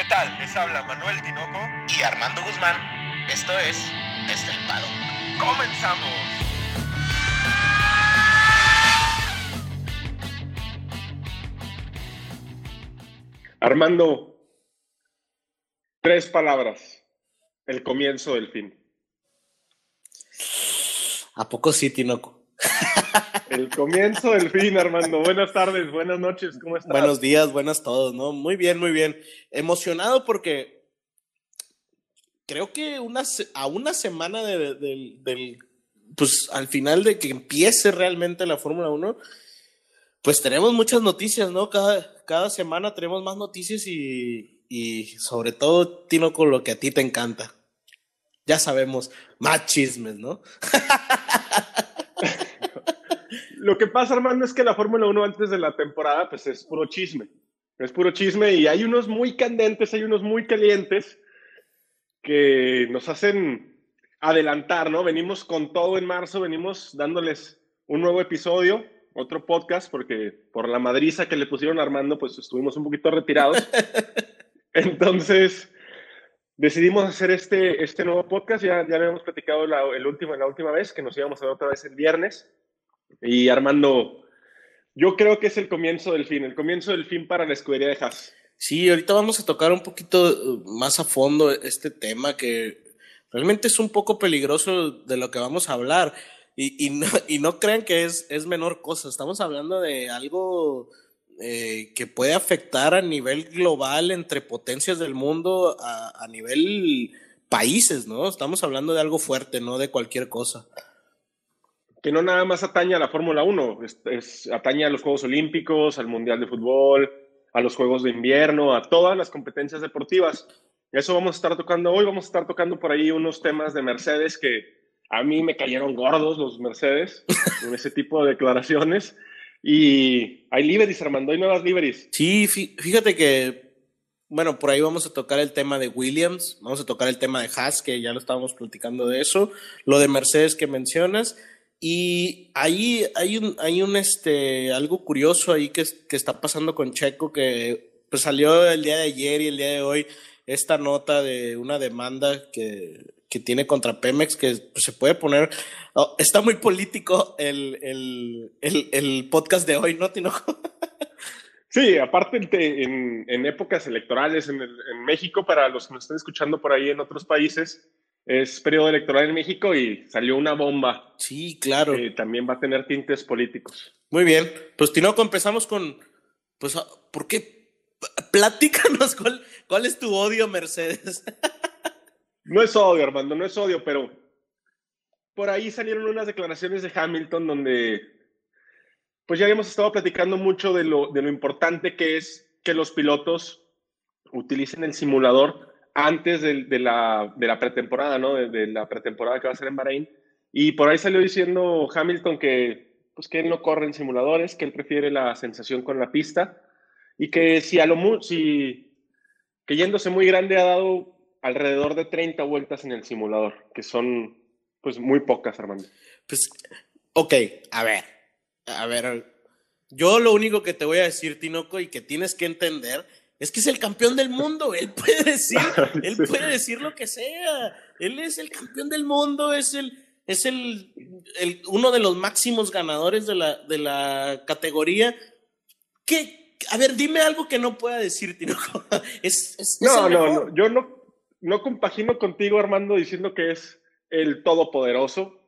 ¿Qué tal? Les habla Manuel Tinoco y Armando Guzmán. Esto es Estelpado. ¡Comenzamos! Armando, tres palabras. El comienzo del fin. ¿A poco sí, Tinoco? El comienzo del fin, Armando. Buenas tardes, buenas noches, ¿cómo estás? Buenos días, buenas todos, ¿no? Muy bien, muy bien. Emocionado porque creo que una, a una semana del, pues al final de que empiece realmente la Fórmula 1, pues tenemos muchas noticias, ¿no? Cada, cada semana tenemos más noticias y, y sobre todo, Tino, con lo que a ti te encanta. Ya sabemos, más chismes, ¿no? lo que pasa, Armando, es que la Fórmula 1 antes de la temporada, pues es puro chisme. Es puro chisme y hay unos muy candentes, hay unos muy calientes que nos hacen adelantar, ¿no? Venimos con todo en marzo, venimos dándoles un nuevo episodio, otro podcast, porque por la madriza que le pusieron a Armando, pues estuvimos un poquito retirados. Entonces, decidimos hacer este, este nuevo podcast. Ya, ya habíamos platicado la, el último, la última vez, que nos íbamos a ver otra vez el viernes. Y Armando, yo creo que es el comienzo del fin, el comienzo del fin para la escudería de Haas. Sí, ahorita vamos a tocar un poquito uh, más a fondo este tema que realmente es un poco peligroso de lo que vamos a hablar. Y, no, y no crean que es, menor cosa, estamos hablando de algo eh, que puede afectar a nivel global entre potencias del mundo, a nivel países, ¿no? Estamos hablando de algo fuerte, no de cualquier cosa que no nada más atañe a la Fórmula 1, es, atañe a los Juegos Olímpicos, al Mundial de Fútbol, a los Juegos de Invierno, a todas las competencias deportivas. Eso vamos a estar tocando hoy, vamos a estar tocando por ahí unos temas de Mercedes que a mí me cayeron gordos los Mercedes en ese tipo de declaraciones. Y hay liveries, Armando, hay nuevas liveries. Sí, fíjate que, bueno, por ahí vamos a tocar el tema de Williams, vamos a tocar el tema de Haas, que ya lo estábamos platicando de eso, lo de Mercedes que mencionas, y ahí hay un, hay un este, algo curioso ahí que, que está pasando con Checo, que pues, salió el día de ayer y el día de hoy esta nota de una demanda que, que tiene contra Pemex, que pues, se puede poner, oh, está muy político el, el, el, podcast de hoy, ¿no, Tinoco? Sí, aparte en, en épocas electorales en, en México, para los que nos estén escuchando por ahí en otros países, es periodo electoral en México y salió una bomba. Sí, claro. Que también va a tener tintes políticos. Muy bien. Pues Tinoco, empezamos con, pues, ah, ¿por qué? Platícanos cuál, cuál es tu odio, Mercedes. no es odio, Armando, no es odio, pero por ahí salieron unas declaraciones de Hamilton donde, pues ya habíamos estado platicando mucho de lo, de lo importante que es que los pilotos utilicen el simulador antes de, la, de la, pretemporada, ¿no? De, la pretemporada que va a ser en Bahrein. Y por ahí salió diciendo Hamilton que, pues, que él no corre en simuladores, que él prefiere la sensación con la pista y que si a lo si que yéndose muy grande ha dado alrededor de 30 vueltas en el simulador, que son pues muy pocas, Armando. Pues, ok, a ver, a ver, yo lo único que te voy a decir, Tinoco, y que tienes que entender es que es el campeón del mundo, él puede decir, él puede decir lo que sea. Él es el campeón del mundo, es el, es el, el uno de los máximos ganadores de la, de la categoría. ¿Qué? A ver, dime algo que no pueda decir. Es, es, no, no, no, yo no, no compagino contigo, Armando, diciendo que es el todopoderoso.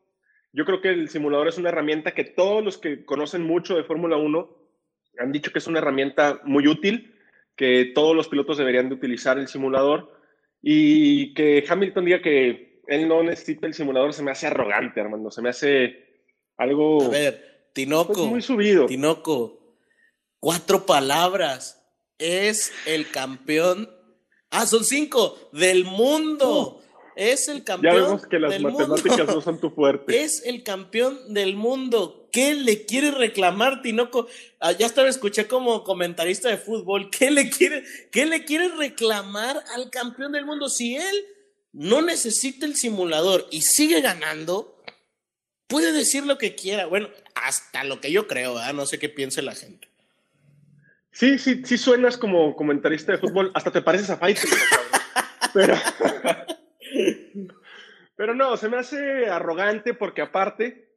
Yo creo que el simulador es una herramienta que todos los que conocen mucho de Fórmula 1 han dicho que es una herramienta muy útil que todos los pilotos deberían de utilizar el simulador y que Hamilton diga que él no necesita el simulador se me hace arrogante, Armando, se me hace algo... A ver, Tinoco. Pues, muy subido. Tinoco, cuatro palabras. Es el campeón... Ah, son cinco. Del mundo. Es el campeón. Ya vemos que las matemáticas no son tu fuerte. Es el campeón del mundo. ¿Qué le quiere reclamar Tinoco? Ah, ya estaba escuché como comentarista de fútbol. ¿Qué le quiere, qué le quiere reclamar al campeón del mundo? Si él no necesita el simulador y sigue ganando, puede decir lo que quiera. Bueno, hasta lo que yo creo, no sé qué piense la gente. Sí, sí, sí suenas como comentarista de fútbol, hasta te pareces a Fighter. pero, pero no, se me hace arrogante porque aparte,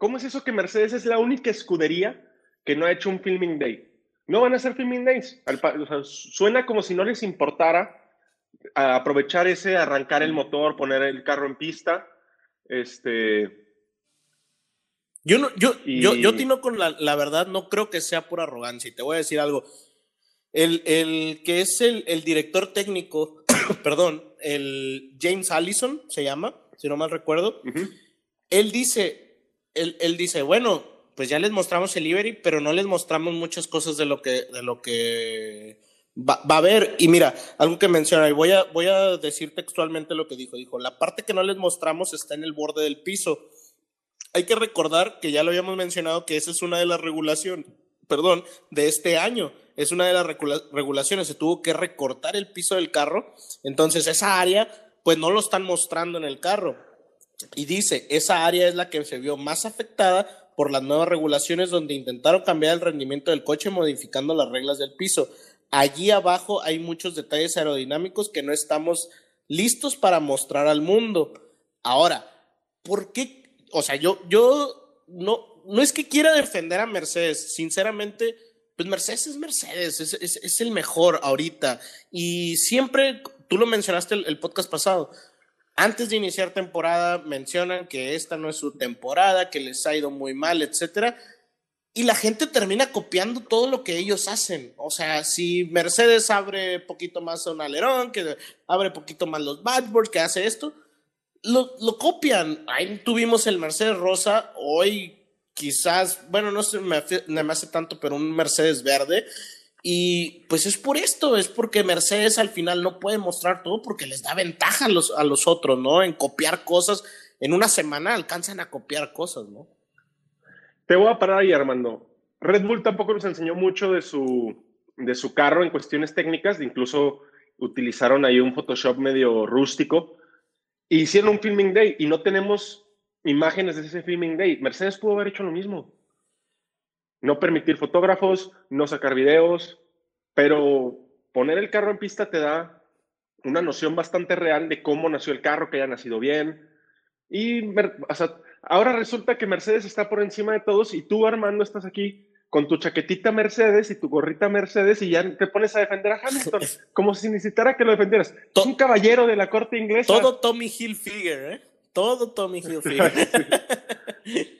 ¿cómo es eso que Mercedes es la única escudería que no ha hecho un filming day? No van a hacer filming days. suena como si no les importara aprovechar ese, arrancar el motor, poner el carro en pista. Este, yo, no, yo, yo, yo tino con la, la, verdad, no creo que sea por arrogancia. Y te voy a decir algo. El, el que es el, el director técnico, perdón, el James Allison se llama, si no mal recuerdo. Él dice, él, él, dice, bueno, pues ya les mostramos el Ibery, pero no les mostramos muchas cosas de lo que, de lo que va, va, a haber. Y mira, algo que menciona, y voy a, voy a decir textualmente lo que dijo. Dijo, la parte que no les mostramos está en el borde del piso hay que recordar que ya lo habíamos mencionado que esa es una de las regulaciones, perdón, de este año. Es una de las regulaciones. Se tuvo que recortar el piso del carro. Entonces esa área, pues no lo están mostrando en el carro. Y dice, esa área es la que se vio más afectada por las nuevas regulaciones donde intentaron cambiar el rendimiento del coche modificando las reglas del piso. Allí abajo hay muchos detalles aerodinámicos que no estamos listos para mostrar al mundo. Ahora, ¿por qué o sea, yo, yo no, no es que quiera defender a Mercedes, sinceramente, pues Mercedes es Mercedes, es, es, el mejor ahorita. Y siempre, tú lo mencionaste el, el, podcast pasado, antes de iniciar temporada mencionan que esta no es su temporada, que les ha ido muy mal, etcétera. Y la gente termina copiando todo lo que ellos hacen. O sea, si Mercedes abre poquito más un alerón, que abre poquito más los dashboards, que hace esto, lo, lo, copian. Ahí tuvimos el Mercedes Rosa, hoy quizás, bueno, no se me, me hace tanto, pero un Mercedes verde. Y pues es por esto, es porque Mercedes al final no puede mostrar todo porque les da ventaja a los, a los otros, ¿no? En copiar cosas. En una semana alcanzan a copiar cosas, ¿no? Te voy a parar ahí, Armando. Red Bull tampoco nos enseñó mucho de su, de su carro en cuestiones técnicas, incluso utilizaron ahí un Photoshop medio rústico hicieron un filming day y no tenemos imágenes de ese filming day. Mercedes pudo haber hecho lo mismo. No permitir fotógrafos, no sacar videos, pero poner el carro en pista te da una noción bastante real de cómo nació el carro, que haya nacido bien. Y o sea, ahora resulta que Mercedes está por encima de todos y tú, Armando, estás aquí con tu chaquetita Mercedes y tu gorrita Mercedes y ya te pones a defender a Hamilton, como si necesitara que lo defendieras. To un caballero de la corte inglesa. Todo Tommy Hilfiger, ¿eh? Todo Tommy Hilfiger.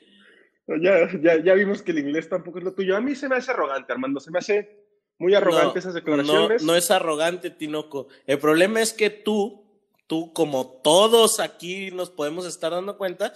ya, ya, ya, vimos que el inglés tampoco es lo tuyo. A mí se me hace arrogante, Armando, se me hace muy arrogante no, esas declaraciones. No, no es arrogante, Tinoco. El problema es que tú, tú como todos aquí nos podemos estar dando cuenta,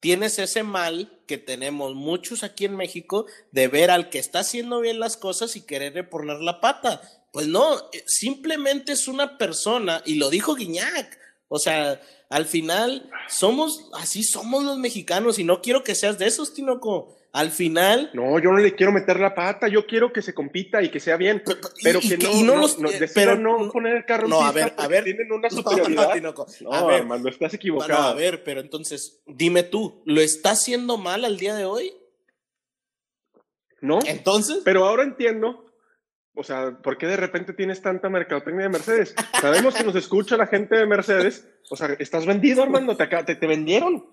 tienes ese mal que tenemos muchos aquí en México de ver al que está haciendo bien las cosas y quererle poner la pata. Pues no, eh, simplemente es una persona, y lo dijo Guiñac, o sea, al final somos, así somos los mexicanos, y no quiero que seas de esos, Tinoco al final. No, yo no le quiero meter la pata, yo quiero que se compita y que sea bien, pero y, que, no, y no, los, no, no pero no poner el carro no, a ver, a ver, tienen una superioridad. No, no, a ver, Armando, estás equivocado. Bueno, a ver, pero entonces, dime tú, ¿lo está haciendo mal al día de hoy? No. Entonces. Pero ahora entiendo, o sea, ¿por qué de repente tienes tanta mercadotecnia de Mercedes? Sabemos que nos escucha la gente de Mercedes, o sea, estás vendido, Armando, te, te, te vendieron.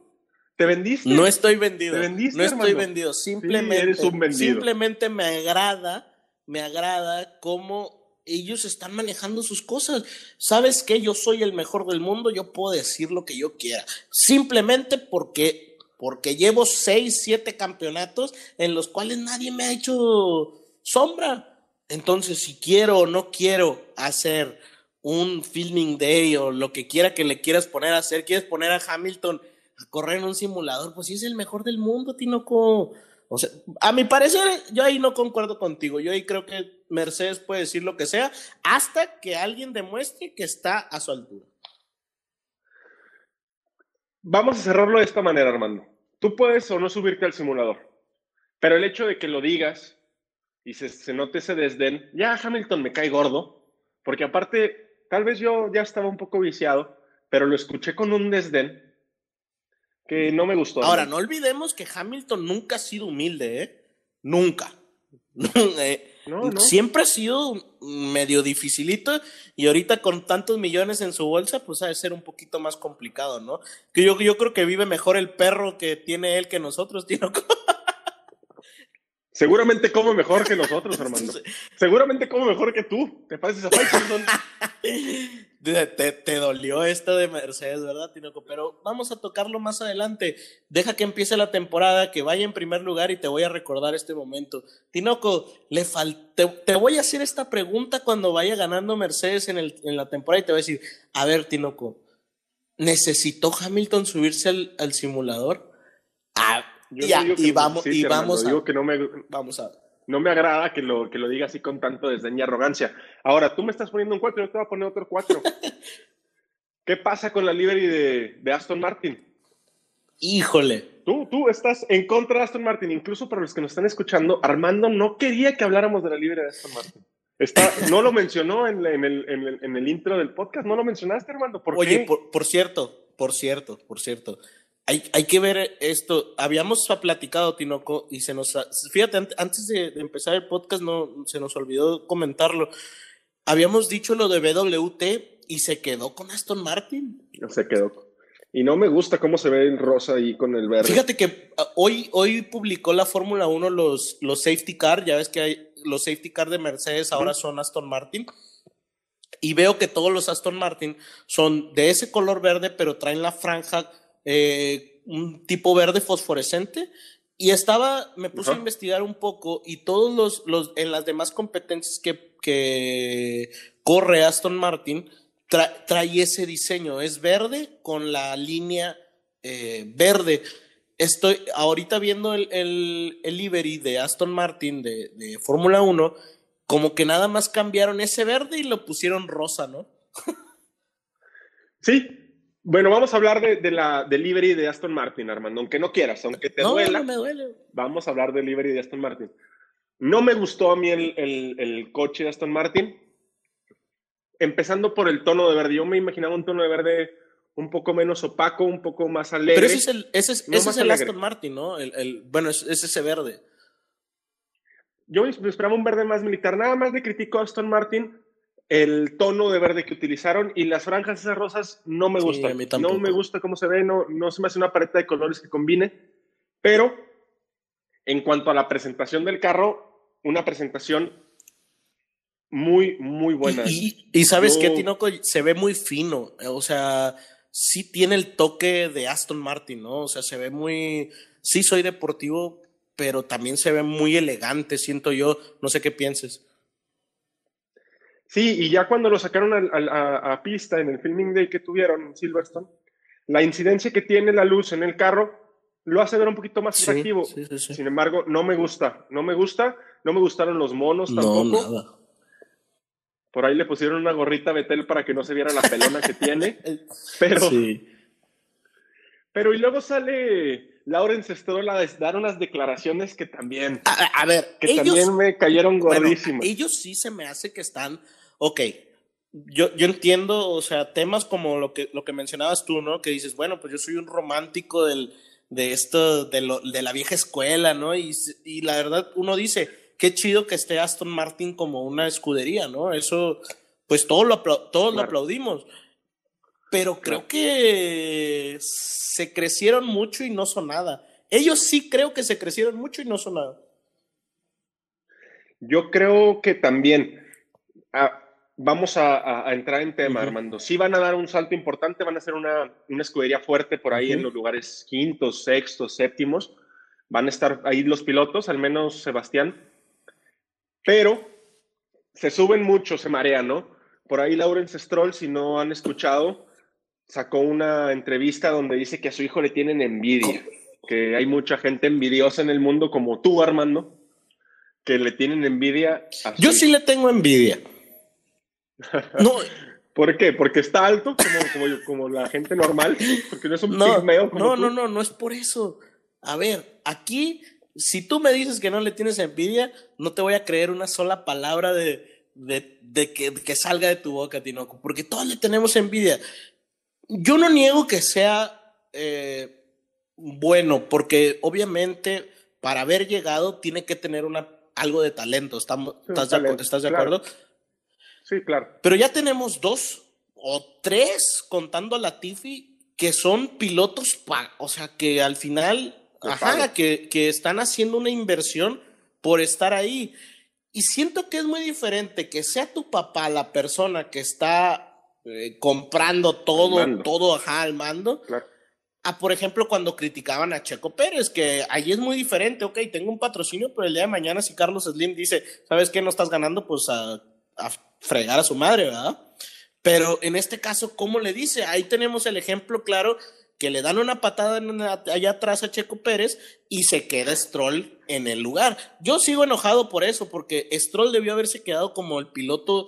¿Te vendiste? No estoy vendido. ¿Te vendiste, no estoy vendido. Simplemente, sí, un simplemente me agrada, me agrada cómo ellos están manejando sus cosas. ¿Sabes qué? Yo soy el mejor del mundo, yo puedo decir lo que yo quiera. Simplemente porque, porque llevo seis, siete campeonatos en los cuales nadie me ha hecho sombra. Entonces, si quiero o no quiero hacer un filming day o lo que quiera que le quieras poner a hacer, quieres poner a Hamilton a correr en un simulador, pues sí es el mejor del mundo, Tinoco. O sea, a mi parecer, yo ahí no concuerdo contigo. Yo ahí creo que Mercedes puede decir lo que sea hasta que alguien demuestre que está a su altura. Vamos a cerrarlo de esta manera, Armando. Tú puedes o no subirte al simulador, pero el hecho de que lo digas y se, se note ese desdén, ya Hamilton me cae gordo, porque aparte, tal vez yo ya estaba un poco viciado, pero lo escuché con un desdén que no me gustó. Ahora, no olvidemos que Hamilton nunca ha sido humilde, ¿eh? Nunca. Eh, Siempre ha sido medio dificilito y ahorita con tantos millones en su bolsa, pues ha de ser un poquito más complicado, ¿no? Que yo, yo creo que vive mejor el perro que tiene él que nosotros, tío. Seguramente come mejor que nosotros, Armando. Seguramente come mejor que tú. Te pareces a Faitelson. te, te, dolió esto de Mercedes, ¿verdad, Tinoco? Pero vamos a tocarlo más adelante. Deja que empiece la temporada, que vaya en primer lugar y te voy a recordar este momento. Tinoco, le te, te, voy a hacer esta pregunta cuando vaya ganando Mercedes en, el, en la temporada y te voy a decir, a ver, Tinoco, ¿necesitó Hamilton subirse al, al simulador? Ah, ya, y vamos, y vamos a, que no me, vamos a. No me agrada que lo, que lo diga así con tanto desdeñ y arrogancia. Ahora, tú me estás poniendo un 4, yo te voy a poner otro 4. ¿Qué pasa con la livery de, de, Aston Martin? Híjole. Tú, tú estás en contra de Aston Martin. Incluso para los que nos están escuchando, Armando no quería que habláramos de la livery de Aston Martin. Está, no lo mencionó en, en, el, en, el, en, el, intro del podcast, no lo mencionaste, Armando. ¿Por Oye, Por, por cierto, por cierto, por cierto hay, que ver esto. Habíamos platicado, Tinoco, y se nos. Fíjate, antes de, empezar el podcast, no se nos olvidó comentarlo. Habíamos dicho lo de BWT y se quedó con Aston Martin. Se quedó. Y no me gusta cómo se ve el rosa ahí con el verde. Fíjate que ah, hoy, hoy publicó la Fórmula 1 los, los safety car. Ya ves que hay los safety car de Mercedes ahora son Aston Martin. Y veo que todos los Aston Martin son de ese color verde, pero traen la franja eh, un tipo verde fosforescente. Y estaba, me puse a investigar un poco y todos los, los en las demás competencias que, que corre Aston Martin, trae ese diseño. Es verde con la línea eh, verde. Estoy ahorita viendo el, el, el livery de Aston Martin de, de Fórmula 1, como que nada más cambiaron ese verde y lo pusieron rosa, ¿no? sí, bueno, vamos a hablar de, la delivery de Aston Martin, Armando, aunque no quieras, aunque te duela. No me duele. Vamos a hablar de delivery de Aston Martin. No me gustó a mí el, coche de Aston Martin, empezando por el tono de verde. Yo me imaginaba un tono de verde un poco menos opaco, un poco más alegre. Pero ese es el, ese es, el Aston Martin, ¿no? El, bueno, es, es, ese verde. Yo me esperaba un verde más militar. Nada más le critico a Aston Martin el tono de verde que utilizaron y las franjas esas rosas no me gustan. no me gusta cómo se ve, no, no se me hace una paleta de colores que combine, pero en cuanto a la presentación del carro, una presentación muy, muy buena. Y, sabes que Tinoco se ve muy fino, o sea, sí tiene el toque de Aston Martin, ¿no? O sea, se ve muy, sí soy deportivo, pero también se ve muy elegante, siento yo, no sé qué pienses. Sí, y ya cuando lo sacaron a, pista en el filming day que tuvieron en Silverstone, la incidencia que tiene la luz en el carro lo hace ver un poquito más atractivo. Sin embargo, no me gusta, no me gusta, no me gustaron los monos tampoco. No, nada. Por ahí le pusieron una gorrita a Betel para que no se viera la pelona que tiene. Pero, pero y luego sale Lawrence Stroll a dar unas declaraciones que también, a, ver, que también me cayeron gordísimas. ellos sí se me hace que están ok, yo, yo entiendo, o sea, temas como lo que, lo que mencionabas tú, ¿no? Que dices, bueno, pues yo soy un romántico del, de esto, de, lo, de la vieja escuela, ¿no? Y, y la verdad, uno dice, qué chido que esté Aston Martin como una escudería, ¿no? Eso, pues todos lo, todos lo aplaudimos. Pero creo que se crecieron mucho y no son nada. Ellos sí creo que se crecieron mucho y no son nada. Yo creo que también. Ah, vamos a, entrar en tema, Armando. Sí van a dar un salto importante, van a ser una, escudería fuerte por ahí en los lugares quintos, sextos, séptimos. Van a estar ahí los pilotos, al menos Sebastián. Pero se suben mucho, se marean, ¿no? Por ahí Lawrence Stroll, si no han escuchado, sacó una entrevista donde dice que a su hijo le tienen envidia, que hay mucha gente envidiosa en el mundo como tú, Armando, que le tienen envidia. A Yo sí le tengo envidia. No. ¿Por qué? ¿Porque está alto como, como, la gente normal? ¿Porque no es un no, No, no, no, no es por eso. A ver, aquí, si tú me dices que no le tienes envidia, no te voy a creer una sola palabra de, de, que, salga de tu boca, Tinoco, porque todos le tenemos envidia. Yo no niego que sea eh, bueno, porque obviamente para haber llegado tiene que tener una algo de talento. ¿Estamos, ¿Estás, de, ¿estás de acuerdo? Sí, claro. Pero ya tenemos dos o tres, contando a Latifi, que son pilotos, o sea, que al final, ajá, que, que están haciendo una inversión por estar ahí. Y siento que es muy diferente que sea tu papá la persona que está eh, comprando todo, todo, ajá, al mando. A, por ejemplo, cuando criticaban a Checo Pérez, que ahí es muy diferente, ok, tengo un patrocinio, pero el día de mañana si Carlos Slim dice, ¿sabes qué? No estás ganando, pues a, a fregar a su madre, ¿verdad? Pero en este caso, ¿cómo le dice? Ahí tenemos el ejemplo claro que le dan una patada allá atrás a Checo Pérez y se queda Stroll en el lugar. Yo sigo enojado por eso, porque Stroll debió haberse quedado como el piloto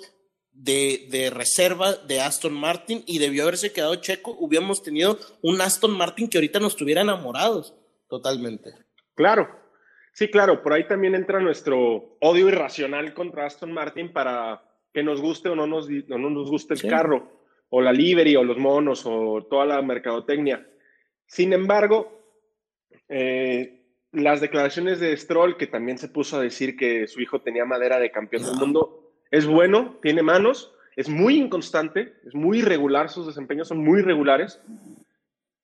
de, de, reserva de Aston Martin y debió haberse quedado Checo. Hubiéramos tenido un Aston Martin que ahorita nos tuviera enamorados totalmente. Claro, sí, claro, por ahí también entra nuestro odio irracional contra Aston Martin para que nos guste o no nos, no nos guste el carro o la livery, o los monos, o toda la mercadotecnia. Sin embargo, eh, las declaraciones de Stroll, que también se puso a decir que su hijo tenía madera de campeón del mundo, es bueno, tiene manos, es muy inconstante, es muy irregular, sus desempeños son muy irregulares.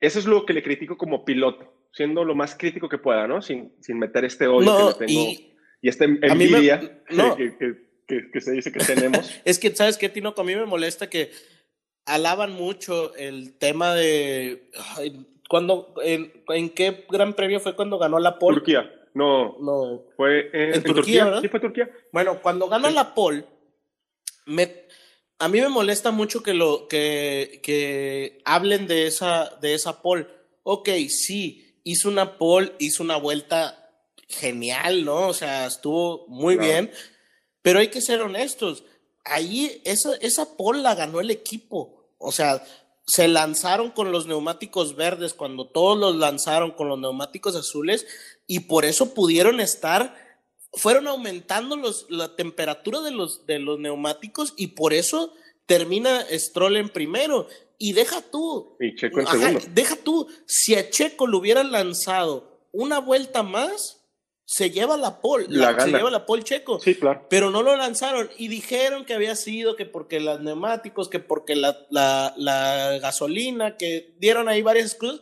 Eso es lo que le critico como piloto, siendo lo más crítico que pueda, ¿no? Sin, sin meter este odio que le tengo y, y esta envidia que, que, se dice que tenemos. es que, ¿sabes qué, Tino? A mí me molesta que alaban mucho el tema de cuando en, qué gran premio fue cuando ganó la pole Turquía. No. No. Fue en, Turquía, sí fue Turquía. Bueno cuando gana la pole me a mí me molesta mucho que lo que, que hablen de esa de esa pole. Ok sí hizo una pole hizo una vuelta genial no o sea estuvo muy bien pero hay que ser honestos ahí esa esa pole la ganó el equipo o sea, se lanzaron con los neumáticos verdes cuando todos los lanzaron con los neumáticos azules y por eso pudieron estar, fueron aumentando los, la temperatura de los, de los neumáticos y por eso termina Stroll en primero. Y deja tú. Y Checo en segundo. Deja tú, si a Checo lo hubieran lanzado una vuelta más, se lleva la pole, la, se lleva la pole checo. Sí, claro. Pero no lo lanzaron y dijeron que había sido que porque los neumáticos, que porque la, la, gasolina, que dieron ahí varias excusas,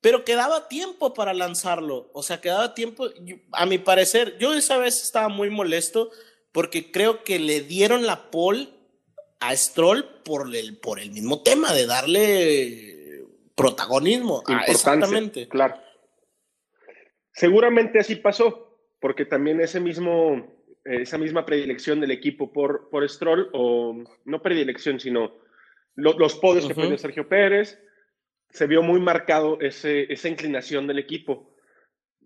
pero quedaba tiempo para lanzarlo. O sea, quedaba tiempo, a mi parecer, yo esa vez estaba muy molesto porque creo que le dieron la pole a Stroll por el, por el mismo tema de darle protagonismo. Ah, exactamente. Claro. Seguramente así pasó, porque también ese mismo, esa misma predilección del equipo por, por Stroll, o no predilección, sino los podios que perdió Sergio Pérez, se vio muy marcado ese, esa inclinación del equipo.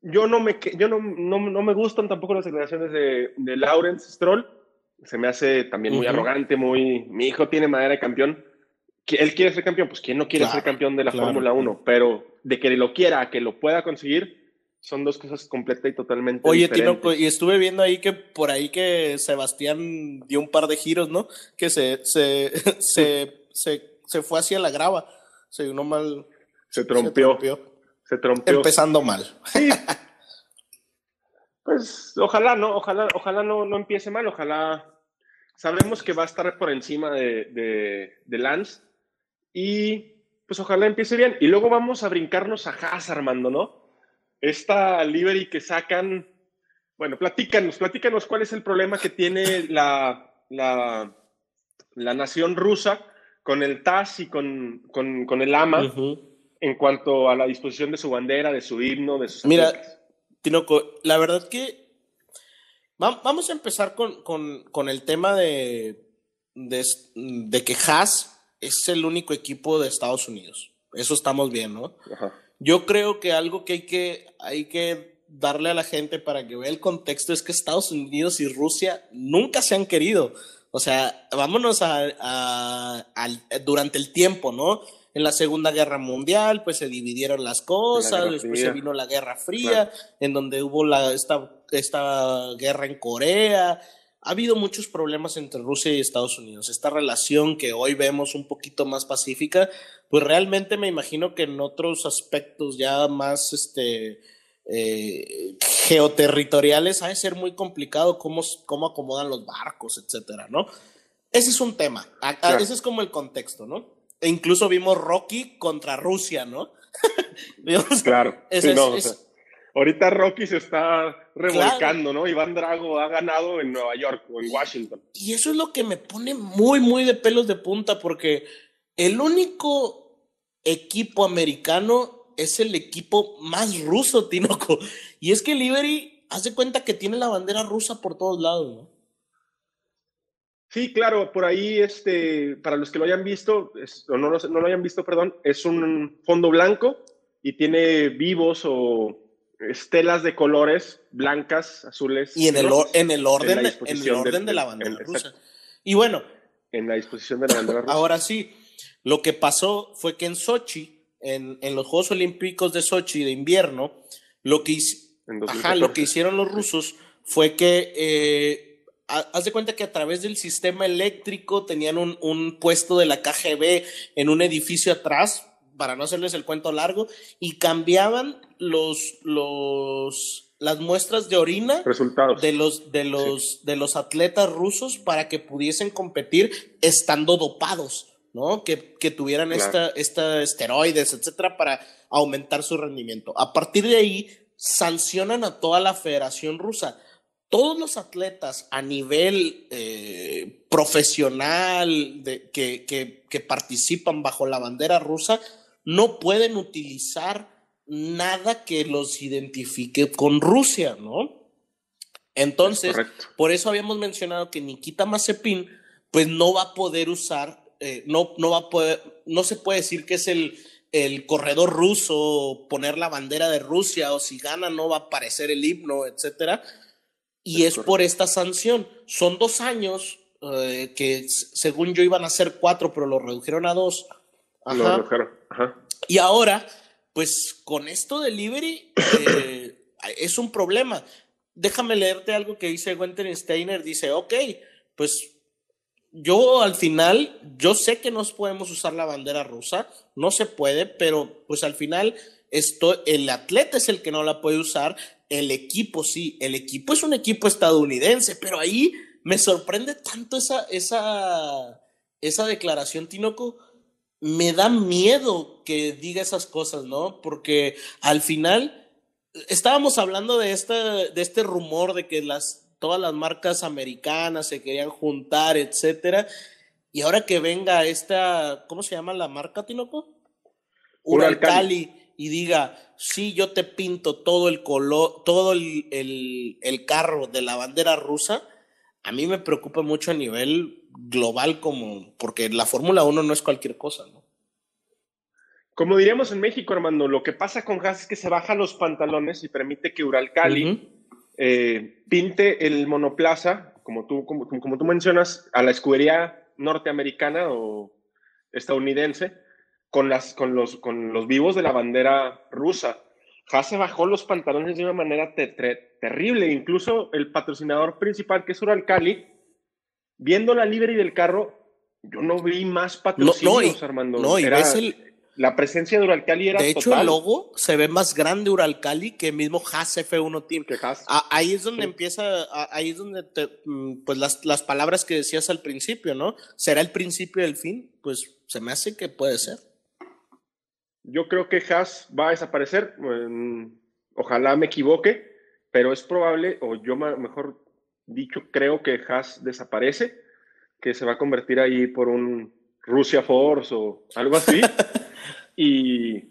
Yo no me, yo no, no, me gustan tampoco las declaraciones de, de Lawrence Stroll, se me hace también muy arrogante, muy, mi hijo tiene madera de campeón, él quiere ser campeón, pues quién no quiere ser campeón de la Fórmula 1, pero de que lo quiera, que lo pueda conseguir, son dos cosas completas y totalmente Oye, Tino, y estuve viendo ahí que por ahí que Sebastián dio un par de giros, ¿no? Que se, se, se, se, fue hacia la grava. Se uno mal. Se trompeó. Se trompeó. Empezando mal. Sí. pues ojalá, ¿no? Ojalá, ojalá no, no empiece mal. Ojalá. Sabemos que va a estar por encima de, de, de Lance. Y pues ojalá empiece bien. Y luego vamos a brincarnos a Haas, Armando, ¿no? Esta livery que sacan, bueno, platícanos, platícanos cuál es el problema que tiene la, la, la nación rusa con el TAS y con, con, el AMA en cuanto a la disposición de su bandera, de su himno, de sus... Mira, Tinoco, la verdad que vamos a empezar con, con, con el tema de, de, de, que Haas es el único equipo de Estados Unidos. Eso estamos bien, ¿no? Ajá. Yo creo que algo que hay que, hay que darle a la gente para que vea el contexto es que Estados Unidos y Rusia nunca se han querido. O sea, vámonos a, durante el tiempo, ¿no? En la Segunda Guerra Mundial, pues se dividieron las cosas, después se vino la Guerra Fría, en donde hubo la, esta, esta guerra en Corea, ha habido muchos problemas entre Rusia y Estados Unidos. Esta relación que hoy vemos un poquito más pacífica, pues realmente me imagino que en otros aspectos ya más este, eh, geoterritoriales ha de ser muy complicado cómo, cómo acomodan los barcos, etcétera, ¿no? Ese es un tema. Ese es como el contexto, ¿no? E incluso vimos Rocky contra Rusia, ¿no? claro. ahorita Rocky se está revolcando, ¿no? Iván Drago ha ganado en Nueva York o en Washington. Y eso es lo que me pone muy, muy de pelos de punta, porque el único equipo americano es el equipo más ruso, Tinoco. Y es que Liberty hace cuenta que tiene la bandera rusa por todos lados, ¿no? Sí, claro, por ahí, este, para los que lo hayan visto, o no lo, no lo hayan visto, perdón, es un fondo blanco y tiene vivos o estelas de colores blancas, azules. Y en el, en el orden, en, el orden de, la bandera rusa. Y bueno. En la disposición de la bandera rusa. Ahora sí, lo que pasó fue que en Sochi, en, en los Juegos Olímpicos de Sochi de invierno, lo que, lo que hicieron los rusos fue que eh, haz de cuenta que a través del sistema eléctrico tenían un, puesto de la KGB en un edificio atrás, para no hacerles el cuento largo, y cambiaban los, los, las muestras de orina de los, de los, de los atletas rusos para que pudiesen competir estando dopados. ¿no? Que, que tuvieran esta, esta esteroides, etcétera, para aumentar su rendimiento. A partir de ahí, sancionan a toda la Federación Rusa todos los atletas a nivel eh, profesional de, que, que, participan bajo la bandera rusa no pueden utilizar nada que los identifique con Rusia, ¿no? Entonces, por eso habíamos mencionado que Nikita Mazepin, pues no va a poder usar, eh, no, no va a poder, no se puede decir que es el, el corredor ruso, poner la bandera de Rusia, o si gana no va a aparecer el himno, etcétera y es, por esta sanción. Son dos años eh, que según yo iban a ser cuatro, pero lo redujeron a dos. Lo redujeron. Y ahora, pues con esto delivery eh, es un problema. Déjame leerte algo que dice Wenten Steiner. Dice, ok, pues yo al final, yo sé que no podemos usar la bandera rusa, no se puede, pero pues al final esto, el atleta es el que no la puede usar el equipo sí, el equipo es un equipo estadounidense, pero ahí me sorprende tanto esa, esa, esa declaración, Tinoco. Me da miedo que diga esas cosas, ¿no? Porque al final estábamos hablando de este, de este rumor de que las, todas las marcas americanas se querían juntar, etcétera. Y ahora que venga esta, ¿cómo se llama la marca, Tinoco? Uralcali y diga, sí, yo te pinto todo el color, todo el, el, carro de la bandera rusa, a mí me preocupa mucho a nivel global como, porque la Fórmula 1 no es cualquier cosa, ¿no? Como diríamos en México, Armando, lo que pasa con Haas es que se baja los pantalones y permite que Uralcali eh, pinte el monoplaza, como tú, como, como tú mencionas, a la escudería norteamericana o estadounidense, con, las, con, los, con los vivos de la bandera rusa. Haas bajó los pantalones de una manera terrible. Incluso el patrocinador principal, que es Uralcali, viendo la livery del carro, yo no vi más patrocinios, Armando. No, y ves el, la presencia de Uralcali era De hecho, el logo se ve más grande Uralcali que el mismo Haas F1 Team. Que Haas. ahí es donde empieza, ahí es donde mm, pues las, las palabras que decías al principio, ¿no? ¿Será el principio del fin? Pues se me hace que puede ser. Yo creo que Haas va a desaparecer. ojalá me equivoque, pero es probable, o yo mejor dicho, creo que Haas desaparece, que se va a convertir ahí por un Rusia Force o algo así. y,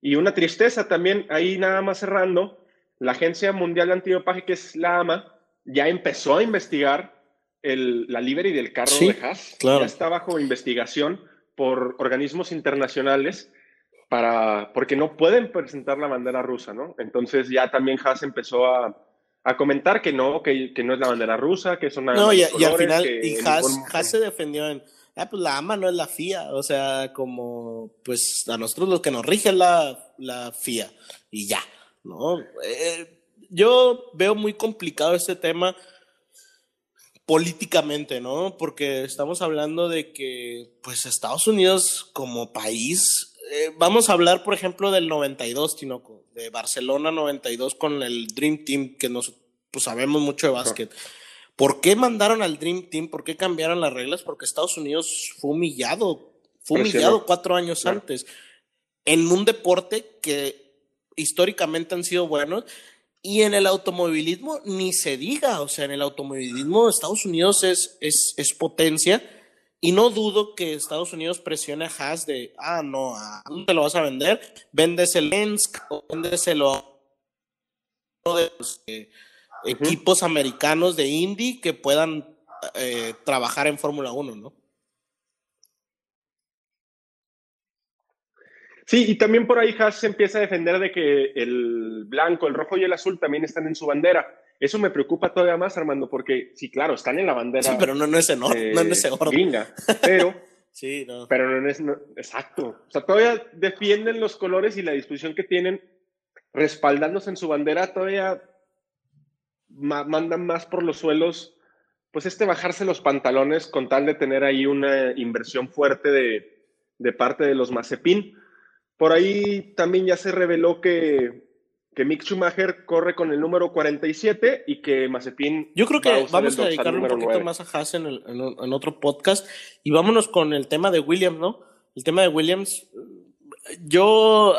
y una tristeza también, ahí nada más cerrando, la Agencia Mundial de Antidopaje, que es la AMA, ya empezó a investigar el, la livery del carro de Haas. Ya está bajo investigación por organismos internacionales para, porque no pueden presentar la bandera rusa, ¿no? Entonces ya también Haas empezó a, a comentar que no, que, que, no es la bandera rusa, que son No, y, y, al final, y Haas, se defendió en, ah, pues la AMA no es la FIA, o sea, como, pues a nosotros lo que nos rige es la, la FIA, y ya, ¿no? Eh, yo veo muy complicado este tema políticamente, ¿no? Porque estamos hablando de que, pues, Estados Unidos como país eh, vamos a hablar, por ejemplo, del 92, Tinoco, de Barcelona 92 con el Dream Team, que nos pues, sabemos mucho de básquet. ¿Por qué mandaron al Dream Team? ¿Por qué cambiaron las reglas? Porque Estados Unidos fue humillado, fue humillado cuatro años antes en un deporte que históricamente han sido buenos y en el automovilismo ni se diga, o sea, en el automovilismo Estados Unidos es, es, es potencia y no dudo que Estados Unidos presione a Haas de, ah, no, ¿a dónde te lo vas a vender? Véndeselo o véndeselo a de los eh, equipos americanos de Indy que puedan eh, trabajar en Fórmula 1, ¿no? Sí, y también por ahí Haas se empieza a defender de que el blanco, el rojo y el azul también están en su bandera. Eso me preocupa todavía más, Armando, porque sí, claro, están en la bandera. Sí, pero no, no es enorme, no orden. Gringa, pero. sí, no. Pero no es. exacto. O sea, todavía defienden los colores y la disposición que tienen respaldándose en su bandera, todavía mandan más por los suelos. Pues este bajarse los pantalones con tal de tener ahí una inversión fuerte de, de parte de los Mazepin. Por ahí también ya se reveló que que Mick Schumacher corre con el número 47 y que Mazepin. Yo creo que vamos a dedicarle un poquito más a Haas en, en, otro podcast y vámonos con el tema de Williams, ¿no? El tema de Williams, yo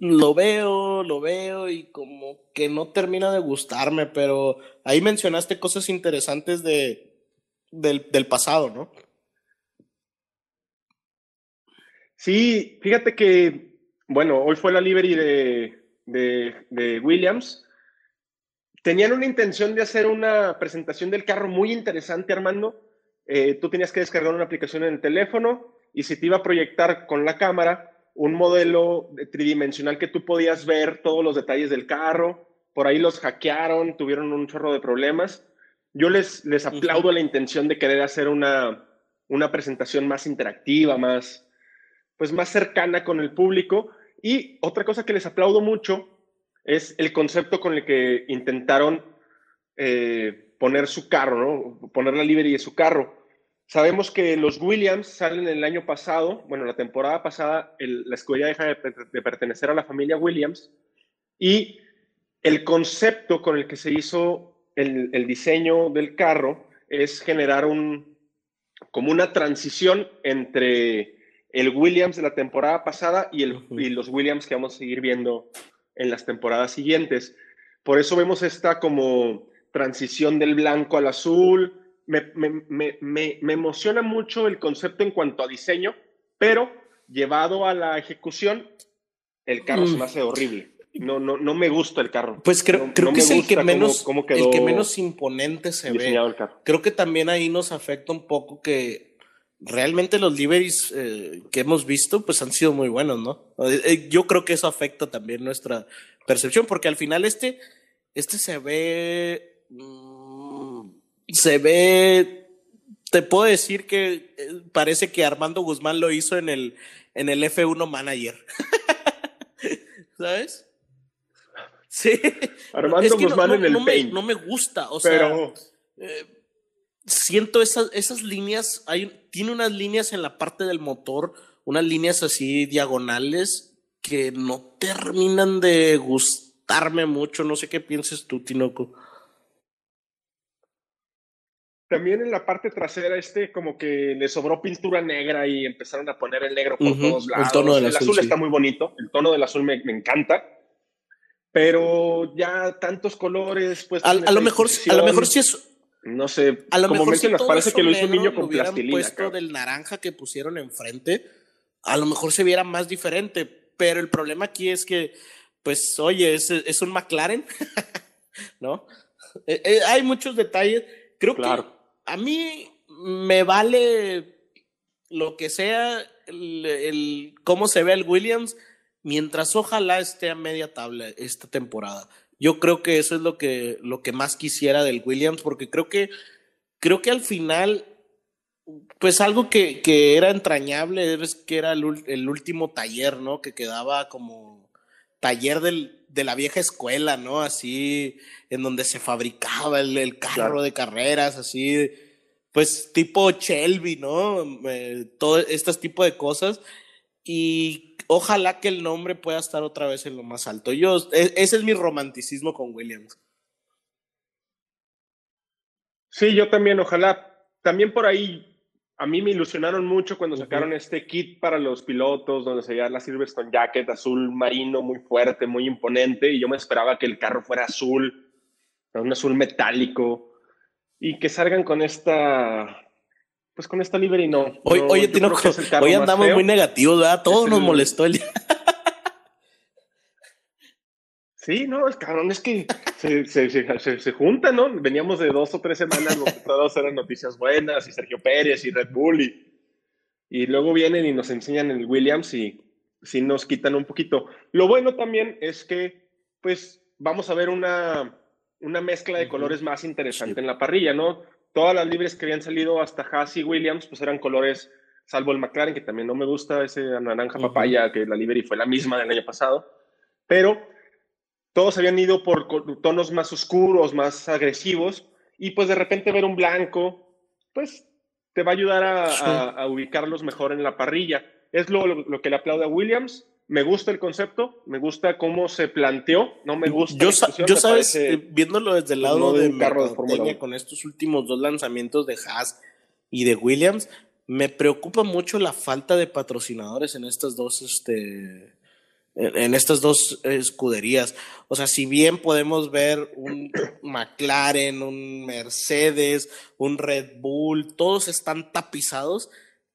lo veo, lo veo y como que no termina de gustarme, pero ahí mencionaste cosas interesantes de, del, del pasado, ¿no? Sí, fíjate que, bueno, hoy fue la livery de, de, Williams, tenían una intención de hacer una presentación del carro muy interesante, Armando. Eh, tú tenías que descargar una aplicación en el teléfono y se te iba a proyectar con la cámara un modelo tridimensional que tú podías ver todos los detalles del carro. Por ahí los hackearon, tuvieron un chorro de problemas. Yo les, les aplaudo la intención de querer hacer una, una presentación más interactiva, más, pues más cercana con el público. Y otra cosa que les aplaudo mucho es el concepto con el que intentaron eh, poner su carro. Poner la livery de su carro. Sabemos que los Williams salen el año pasado, bueno, la temporada pasada, la escudería deja de, pertenecer a la familia Williams y el concepto con el que se hizo el, el diseño del carro es generar un, como una transición entre el Williams de la temporada pasada y, el, los Williams que vamos a seguir viendo en las temporadas siguientes. Por eso vemos esta como transición del blanco al azul. Me, emociona mucho el concepto en cuanto a diseño, pero llevado a la ejecución, el carro se me mm. hace horrible. No, no, no me gusta el carro. Pues creo, creo que es el que, menos, el que menos imponente se ve. Creo que también ahí nos afecta un poco que realmente los liveries eh, que hemos visto pues han sido muy buenos, ¿no? Eh, eh, yo creo que eso afecta también nuestra percepción, porque al final este, este se ve, mm, se ve, te puedo decir que parece que Armando Guzmán lo hizo en el, en el F1 Manager. ¿Sabes? Sí. Armando Guzmán en el no Me, no me gusta, o sea siento esas, esas líneas, hay, tiene unas líneas en la parte del motor, unas líneas así diagonales que no terminan de gustarme mucho. No sé qué pienses tú, Tinoco. También en la parte trasera, este, como que le sobró pintura negra y empezaron a poner el negro por todos lados. El tono del azul, está muy bonito, el tono del azul me, encanta. Pero ya tantos colores, pues. A, lo mejor, a lo mejor sí es no sé, a lo como mejor mencionas, parece que lo hizo un niño con plastilina. puesto del naranja que pusieron enfrente, a lo mejor se viera más diferente, pero el problema aquí es que, pues, oye, es, es un McLaren, ¿no? Eh, eh, hay muchos detalles. Creo que a mí me vale lo que sea el, el, cómo se ve el Williams, mientras ojalá esté a media tabla esta temporada. Yo creo que eso es lo que, lo que más quisiera del Williams, porque creo que, creo que al final, pues algo que, que era entrañable es que era el, último taller, ¿no? Que quedaba como taller del, de la vieja escuela, ¿no? Así, en donde se fabricaba el, carro de carreras, así, pues tipo Shelby, ¿no? Eh, todo este tipo de cosas. Y ojalá que el nombre pueda estar otra vez en lo más alto. Yo, e, ese es mi romanticismo con Williams. Sí, yo también, ojalá. También por ahí, a mí me ilusionaron mucho cuando sacaron este kit para los pilotos, donde se veía la Silverstone Jacket azul marino, muy fuerte, muy imponente, y yo me esperaba que el carro fuera azul, un azul metálico, y que salgan con esta, pues con esta livery no. Oye, oye hoy andamos muy negativos, ¿verdad? Todo nos molestó el día. Sí, no, es cabrón, es que se, se, se, se, juntan, ¿no? Veníamos de dos o tres semanas donde todas eran noticias buenas, y Sergio Pérez y Red Bull, y, y luego vienen y nos enseñan el Williams y sí nos quitan un poquito. Lo bueno también es que, pues, vamos a ver una, una mezcla de colores más interesante en la parrilla, ¿no? Todas las libres que habían salido hasta Haas y Williams, pues eran colores, salvo el McLaren, que también no me gusta, ese naranja papaya, que la livery fue la misma del año pasado, pero todos habían ido por tonos más oscuros, más agresivos, y pues de repente ver un blanco, pues te va a ayudar a, ubicarlos mejor en la parrilla. Es lo, lo, que le aplaude a Williams. Me gusta el concepto, me gusta cómo se planteó, no me gusta. Yo, yo sabes, eh, viéndolo desde el lado de, de con estos últimos dos lanzamientos de Haas y de Williams, me preocupa mucho la falta de patrocinadores en estas dos este, en, estas dos escuderías. O sea, si bien podemos ver un McLaren, un Mercedes, un Red Bull, todos están tapizados,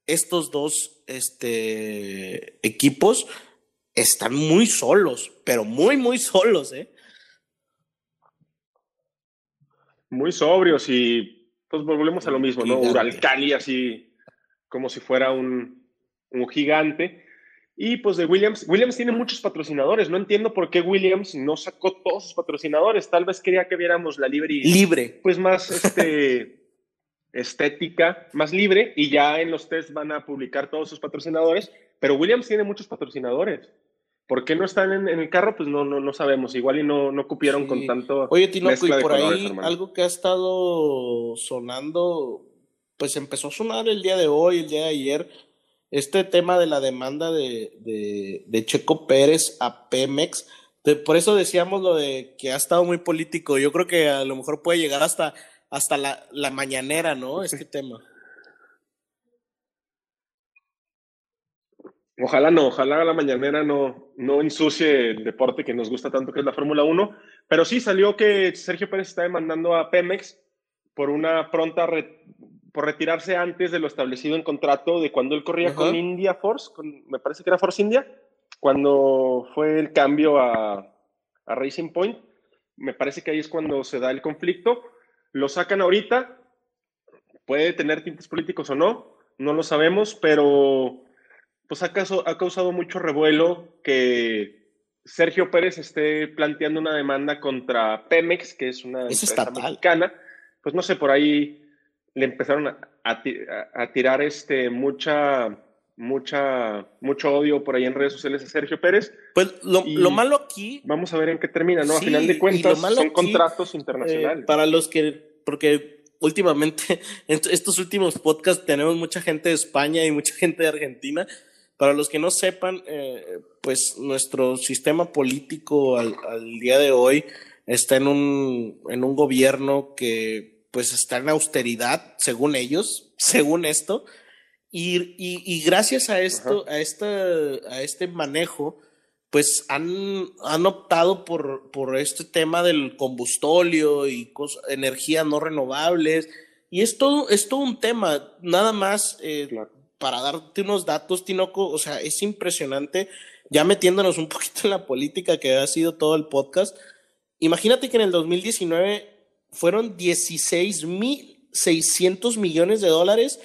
estos dos este, equipos están muy solos, pero muy, muy solos, ¿eh? Muy sobrios y pues volvemos a lo mismo, ¿no? Uralcali así como si fuera un, un gigante. Y pues de Williams, Williams tiene muchos patrocinadores. No entiendo por qué Williams no sacó todos sus patrocinadores. Tal vez quería que viéramos la libre. Libre. Pues más este, estética, más libre. Y ya en los test van a publicar todos sus patrocinadores. Pero Williams tiene muchos patrocinadores. ¿Por qué no están en, el carro? Pues no, no, no sabemos. Igual y no, no cupieron con tanto. Oye, Tinoco, y por ahí algo que ha estado sonando, pues empezó a sonar el día de hoy, el día de ayer este tema de la demanda de, Checo Pérez a Pemex. por eso decíamos lo de que ha estado muy político. Yo creo que a lo mejor puede llegar hasta, hasta la, la mañanera, ¿no? Este tema. Ojalá no, ojalá la mañanera no, no ensucie el deporte que nos gusta tanto, que es la Fórmula 1. Pero sí salió que Sergio Pérez está demandando a Pemex por una pronta por retirarse antes de lo establecido en contrato de cuando él corría con India Force, me parece que era Force India, cuando fue el cambio a, a, Racing Point. Me parece que ahí es cuando se da el conflicto. Lo sacan ahorita, puede tener tintes políticos o no, no lo sabemos, pero pues ha, ha causado mucho revuelo que Sergio Pérez esté planteando una demanda contra Pemex, que es una empresa mexicana. Pues no sé, por ahí le empezaron a, tirar este, mucha, mucha, mucho odio por ahí en redes sociales a Sergio Pérez. Pues lo, malo aquí. Vamos a ver en qué termina, ¿no? a final de cuentas, son contratos internacionales. Eh, para los que. Porque últimamente, en estos últimos podcasts, tenemos mucha gente de España y mucha gente de Argentina. Para los que no sepan, eh, pues nuestro sistema político al, al, día de hoy está en un, en un gobierno que pues está en austeridad, según ellos, según esto, y, y, gracias a esto, a, esta, a este manejo, pues han, han optado por, por este tema del combustóleo y energías no renovables, y es todo, es todo un tema, nada más eh, para darte unos datos, Tinoco, o sea, es impresionante, ya metiéndonos un poquito en la política que ha sido todo el podcast, imagínate que en el 2019 fueron 16.600 millones de dólares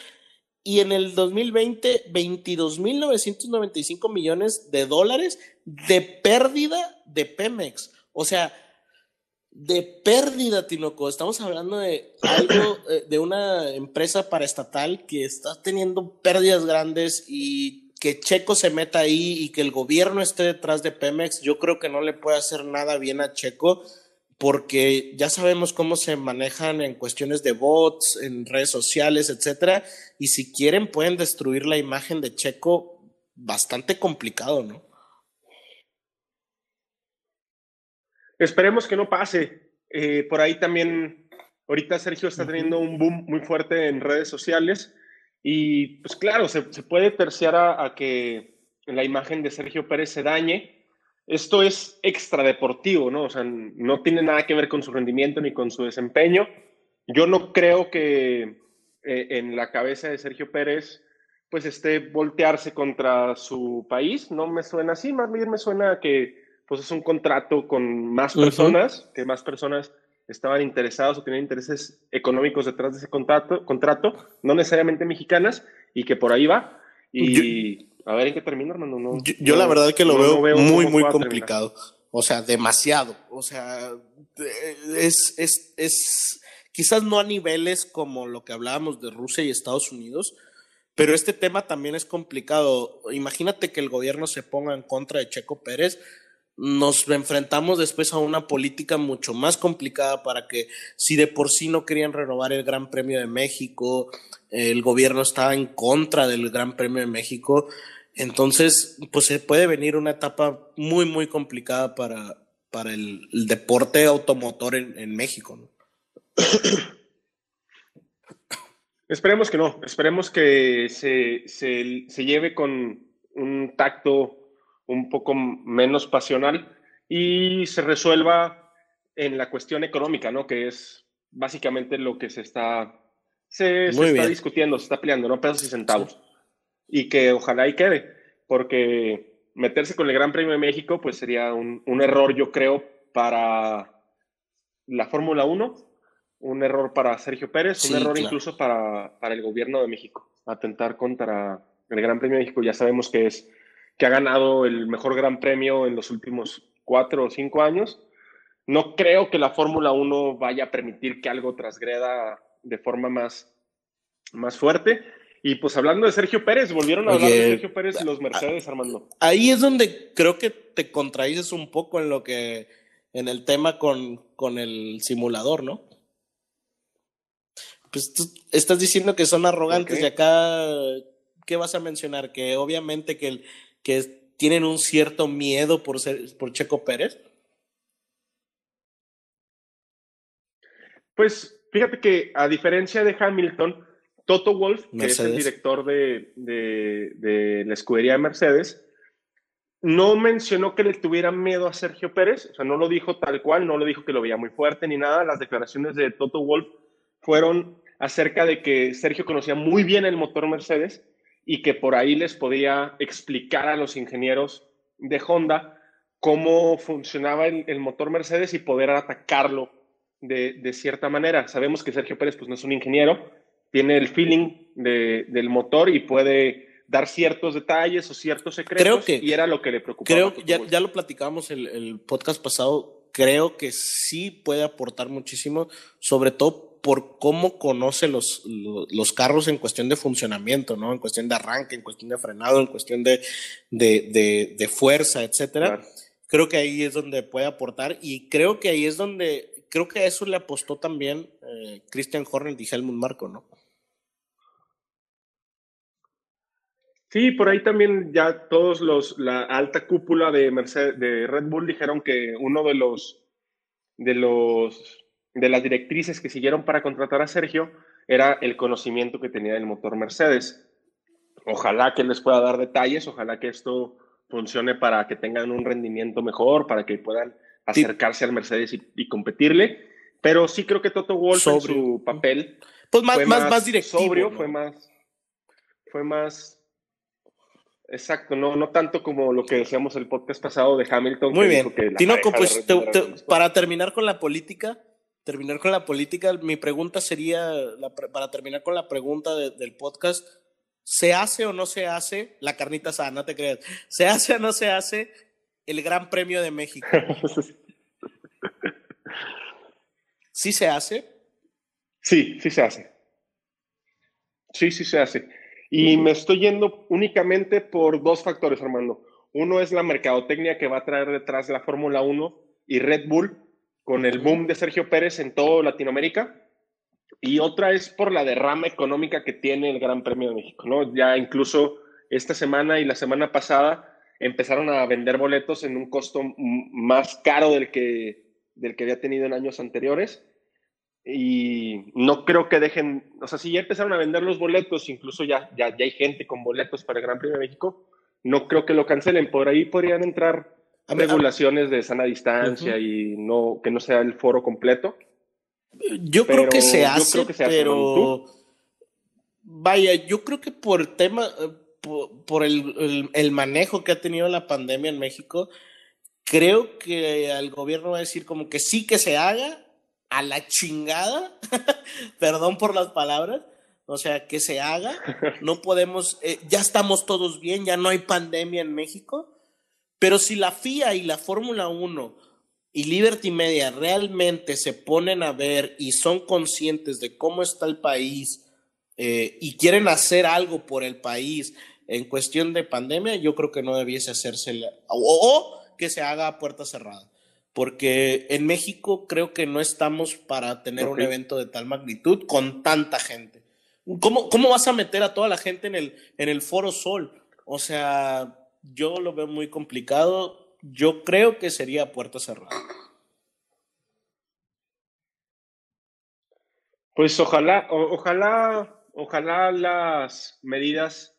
y en el 2020 22.995 millones de dólares de pérdida de Pemex. O sea, de pérdida, Tinoco. Estamos hablando de algo, eh, de una empresa paraestatal que está teniendo pérdidas grandes y que Checo se meta ahí y que el gobierno esté detrás de Pemex, yo creo que no le puede hacer nada bien a Checo porque ya sabemos cómo se manejan en cuestiones de bots, en redes sociales, etcétera, y si quieren pueden destruir la imagen de Checo bastante complicado, ¿no? Esperemos que no pase. Eh, por ahí también, ahorita Sergio está teniendo un boom muy fuerte en redes sociales y pues claro, se, puede terciar a, que la imagen de Sergio Pérez se dañe. Esto es extradeportivo, ¿no? O sea, no tiene nada que ver con su rendimiento ni con su desempeño. Yo no creo que eh, en la cabeza de Sergio Pérez pues esté voltearse contra su país. No me suena así, más bien me suena que pues es un contrato con más personas, que más personas estaban interesados o tenían intereses económicos detrás de ese contrato, contrato no necesariamente mexicanas, y que por ahí va. Y a ver en qué termina, hermano. yo, la verdad que lo veo, muy, muy complicado. O sea, demasiado. O sea, es, es, es, quizás no a niveles como lo que hablábamos de Rusia y Estados Unidos, pero este tema también es complicado. Imagínate que el gobierno se ponga en contra de Checo Pérez nos enfrentamos después a una política mucho más complicada para que si de por sí no querían renovar el Gran Premio de México, el gobierno estaba en contra del Gran Premio de México, entonces pues se puede venir una etapa muy muy complicada para, para el, deporte automotor en, México. Esperemos que no, esperemos que se, se lleve con un tacto un poco menos pasional y se resuelva en la cuestión económica, ¿no? Que es básicamente lo que se está, se, está discutiendo, se está peleando, ¿no? Pesos y centavos. Y que ojalá y quede, porque meterse con el Gran Premio de México, pues sería un, error, yo creo, para la Fórmula 1, un error para Sergio Pérez, un error incluso para, para el gobierno de México, atentar contra el Gran Premio de México. Ya sabemos que es que ha ganado el mejor gran premio en los últimos cuatro o cinco años. No creo que la Fórmula 1 vaya a permitir que algo trasgreda de forma más, más fuerte. Y pues hablando de Sergio Pérez, volvieron a hablar de Sergio Pérez y los Mercedes, Armando. Ahí es donde creo que te contradices un poco en lo que, en el tema con, con el simulador, ¿no? Pues tú estás diciendo que son arrogantes y acá, ¿qué vas a mencionar? Que obviamente que el, que tienen un cierto miedo por, ser, por Checo Pérez? Pues fíjate que a diferencia de Hamilton, Toto Wolf, que es el director de, de, la escudería de Mercedes, no mencionó que le tuviera miedo a Sergio Pérez, o sea, no lo dijo tal cual, no lo dijo que lo veía muy fuerte ni nada. Las declaraciones de Toto Wolf fueron acerca de que Sergio conocía muy bien el motor Mercedes y que por ahí les podía explicar a los ingenieros de Honda cómo funcionaba el, motor Mercedes y poder atacarlo de, cierta manera. Sabemos que Sergio Pérez pues, no es un ingeniero, tiene el feeling del motor y puede dar ciertos detalles o ciertos secretos que, y era lo que le preocupaba. Creo que ya, ya, lo platicamos el, el podcast pasado, creo que sí puede aportar muchísimo, sobre todo por cómo conoce los, los, carros en cuestión de funcionamiento, ¿no? En cuestión de arranque, en cuestión de frenado, en cuestión de, de, de, fuerza, etcétera. Creo que ahí es donde puede aportar y creo que ahí es donde, creo que a eso le apostó también eh, Christian Horner y Helmut Marco, ¿no? Sí, por ahí también ya todos los, la alta cúpula de Mercedes, de Red Bull dijeron que uno de los, de los de las directrices que siguieron para contratar a Sergio era el conocimiento que tenía del motor Mercedes. Ojalá que les pueda dar detalles, ojalá que esto funcione para que tengan un rendimiento mejor, para que puedan acercarse al Mercedes y, competirle. Pero sí creo que Toto Wolff en su papel pues más, fue más, más, directivo, sobrio, fue más, fue más Exacto, no, no tanto como lo que decíamos el podcast pasado de Hamilton. Muy bien. Tinoco, pues para terminar con la política, terminar con la política, mi pregunta sería, para terminar con la pregunta del podcast, ¿se hace o no se hace la carnita sana, no te creas? ¿Se hace o no se hace el Gran Premio de México? ¿Sí se hace? Sí, sí se hace. Sí, sí se hace. Y me estoy yendo únicamente por dos factores, Armando. Uno es la mercadotecnia que va a traer detrás la Fórmula 1 y Red Bull con el boom de Sergio Pérez en toda Latinoamérica. Y otra es por la derrama económica que tiene el Gran Premio de México, ¿no? Ya incluso esta semana y la semana pasada empezaron a vender boletos en un costo más caro del que, del que había tenido en años anteriores. Y no creo que dejen, o sea, si ya empezaron a vender los boletos, incluso ya, ya, ya hay gente con boletos para el Gran Premio de México, no creo que lo cancelen. Por ahí podrían entrar regulaciones de sana distancia y no que no sea el foro completo. Yo creo que se hace, pero vaya, yo creo que por tema, por, el, el, manejo que ha tenido la pandemia en México, creo que el gobierno va a decir como que sí que se haga a la chingada, perdón por las palabras, o sea, que se haga, no podemos, eh, ya estamos todos bien, ya no hay pandemia en México, pero si la FIA y la Fórmula 1 y Liberty Media realmente se ponen a ver y son conscientes de cómo está el país eh, y quieren hacer algo por el país en cuestión de pandemia, yo creo que no debiese hacerse o, que se haga a puerta cerrada. Porque en México creo que no estamos para tener un evento de tal magnitud con tanta gente. ¿Cómo, ¿Cómo vas a meter a toda la gente en el, en el Foro Sol? O sea, yo lo veo muy complicado. Yo creo que sería puerta cerrada. Pues ojalá, ojalá, ojalá las medidas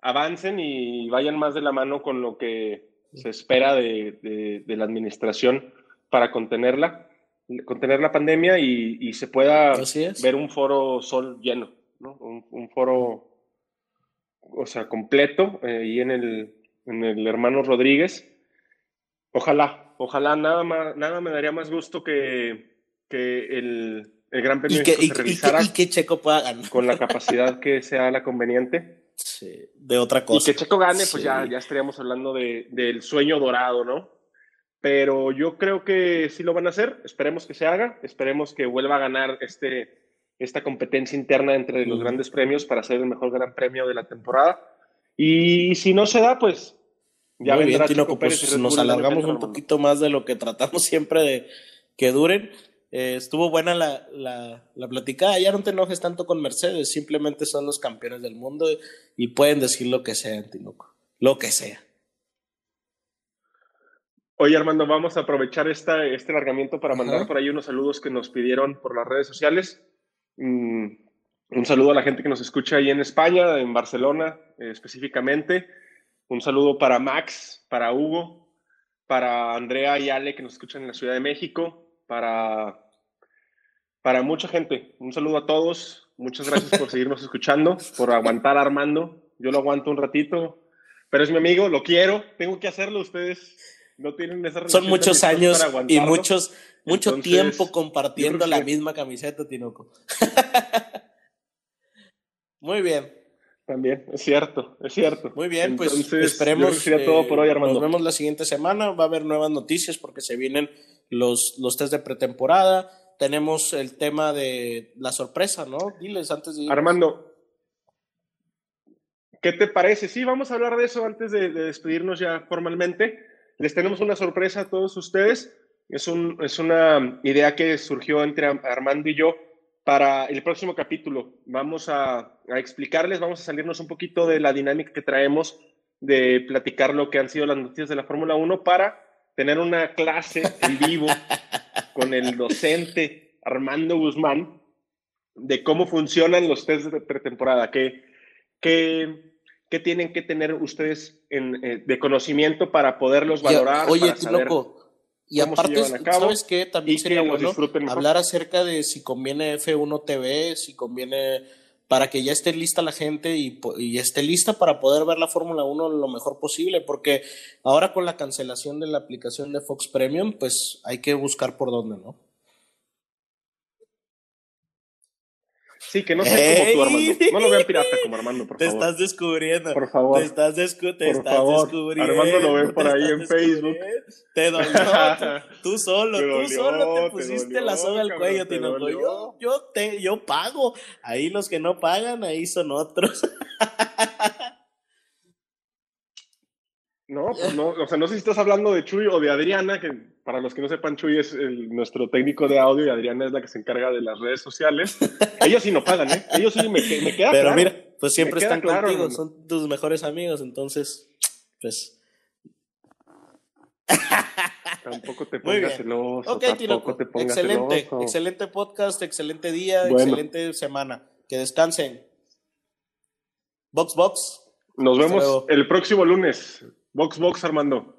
avancen y vayan más de la mano con lo que se espera de, de, la administración para contenerla, contener la pandemia y, se pueda ver un foro sol lleno, ¿no? un, foro, o sea, completo eh, y en el, en el hermano Rodríguez. Ojalá, ojalá, nada, más, nada me daría más gusto que, que el, el Gran Premio que, se realizara y que, Checo pueda ganar. con la capacidad que sea la conveniente. Sí, de otra cosa. Y que Checo gane, pues ya, ya estaríamos hablando de, del sueño dorado, ¿no? Pero yo creo que sí lo van a hacer, esperemos que se haga, esperemos que vuelva a ganar este, esta competencia interna entre los grandes premios para ser el mejor gran premio de la temporada. Y si no se da, pues ya Muy bien, pues nos alargamos un poquito más de lo que tratamos siempre de que duren. Eh, estuvo buena la, la, la, platicada. Ya no te enojes tanto con Mercedes, simplemente son los campeones del mundo y pueden decir lo que sea, Tinoco. Lo que sea. Oye, Armando, vamos a aprovechar esta, este largamiento para mandar por ahí unos saludos que nos pidieron por las redes sociales. Mm, un saludo a la gente que nos escucha ahí en España, en Barcelona eh, específicamente. Un saludo para Max, para Hugo, para Andrea y Ale que nos escuchan en la Ciudad de México, para, para mucha gente. Un saludo a todos. Muchas gracias por seguirnos escuchando, por aguantar Armando. Yo lo aguanto un ratito, pero es mi amigo, lo quiero, tengo que hacerlo. Ustedes no tienen esa Son muchos años y muchos, mucho tiempo compartiendo la misma camiseta, Tinoco. Muy bien. También, es cierto, es cierto. Muy bien, pues esperemos. todo por hoy, Armando. Nos vemos la siguiente semana. Va a haber nuevas noticias porque se vienen los, los test de pretemporada. Tenemos el tema de la sorpresa, ¿no? Diles antes de. Armando, ¿qué te parece? Sí, vamos a hablar de eso antes de, despedirnos ya formalmente. Les tenemos una sorpresa a todos ustedes. Es, un, es una idea que surgió entre Armando y yo para el próximo capítulo. Vamos a, explicarles, vamos a salirnos un poquito de la dinámica que traemos de platicar lo que han sido las noticias de la Fórmula 1 para tener una clase en vivo con el docente Armando Guzmán de cómo funcionan los test de pretemporada, qué, qué, tienen que tener ustedes eh, de conocimiento para poderlos valorar. oye, loco, y aparte, ¿sabes qué? También sería bueno hablar acerca de si conviene F1 TV, si conviene para que ya esté lista la gente y, y esté lista para poder ver la Fórmula 1 lo mejor posible, porque ahora con la cancelación de la aplicación de Fox Premium, pues hay que buscar por dónde, ¿no? Sí, que no sea como tú, Armando. No lo vean pirata como Armando, por favor. Te estás descubriendo. Por favor. Te estás, descu te por estás favor. descubriendo. Armando lo ve por ahí en Facebook. Te dolió. tú solo, tú solo te pusiste la soga al cuello, Tino. Yo, yo, te, yo pago. Ahí los que no pagan, ahí son otros. No, pues no, o sea, no sé si estás hablando de Chuy o de Adriana, que para los que no sepan, Chuy es nuestro técnico de audio y Adriana es la que se encarga de las redes sociales. Ellos sí no pagan, ¿eh? Ellos sí me, me queda Pero mira, pues siempre están claro, contigo, son tus mejores amigos, entonces, pues. Tampoco te pongas celoso. Ok, tampoco te pongas excelente, celoso. excelente podcast, excelente día, Bueno. excelente semana. Que descansen. Box Box. Nos vemos el próximo lunes. Box Box Armando.